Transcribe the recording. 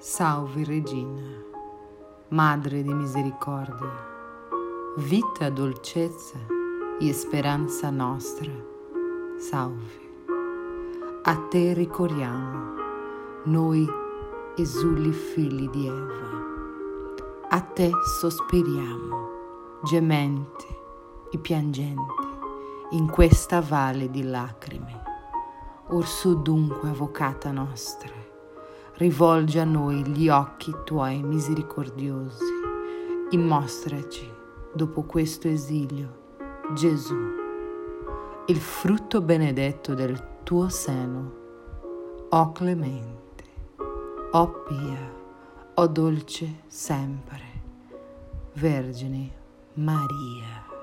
Salve Regina, Madre di misericordia, vita, dolcezza e speranza nostra, salve. A te ricorriamo, noi esuli figli di Eva. A te sospiriamo, gementi e piangenti, in questa valle di lacrime. Orsù dunque, avvocata nostra, rivolgi a noi gli occhi tuoi misericordiosi. E mostraci, dopo questo esilio, Gesù, il frutto benedetto del tuo seno, o clemente, o pia, o dolce sempre, Vergine Maria.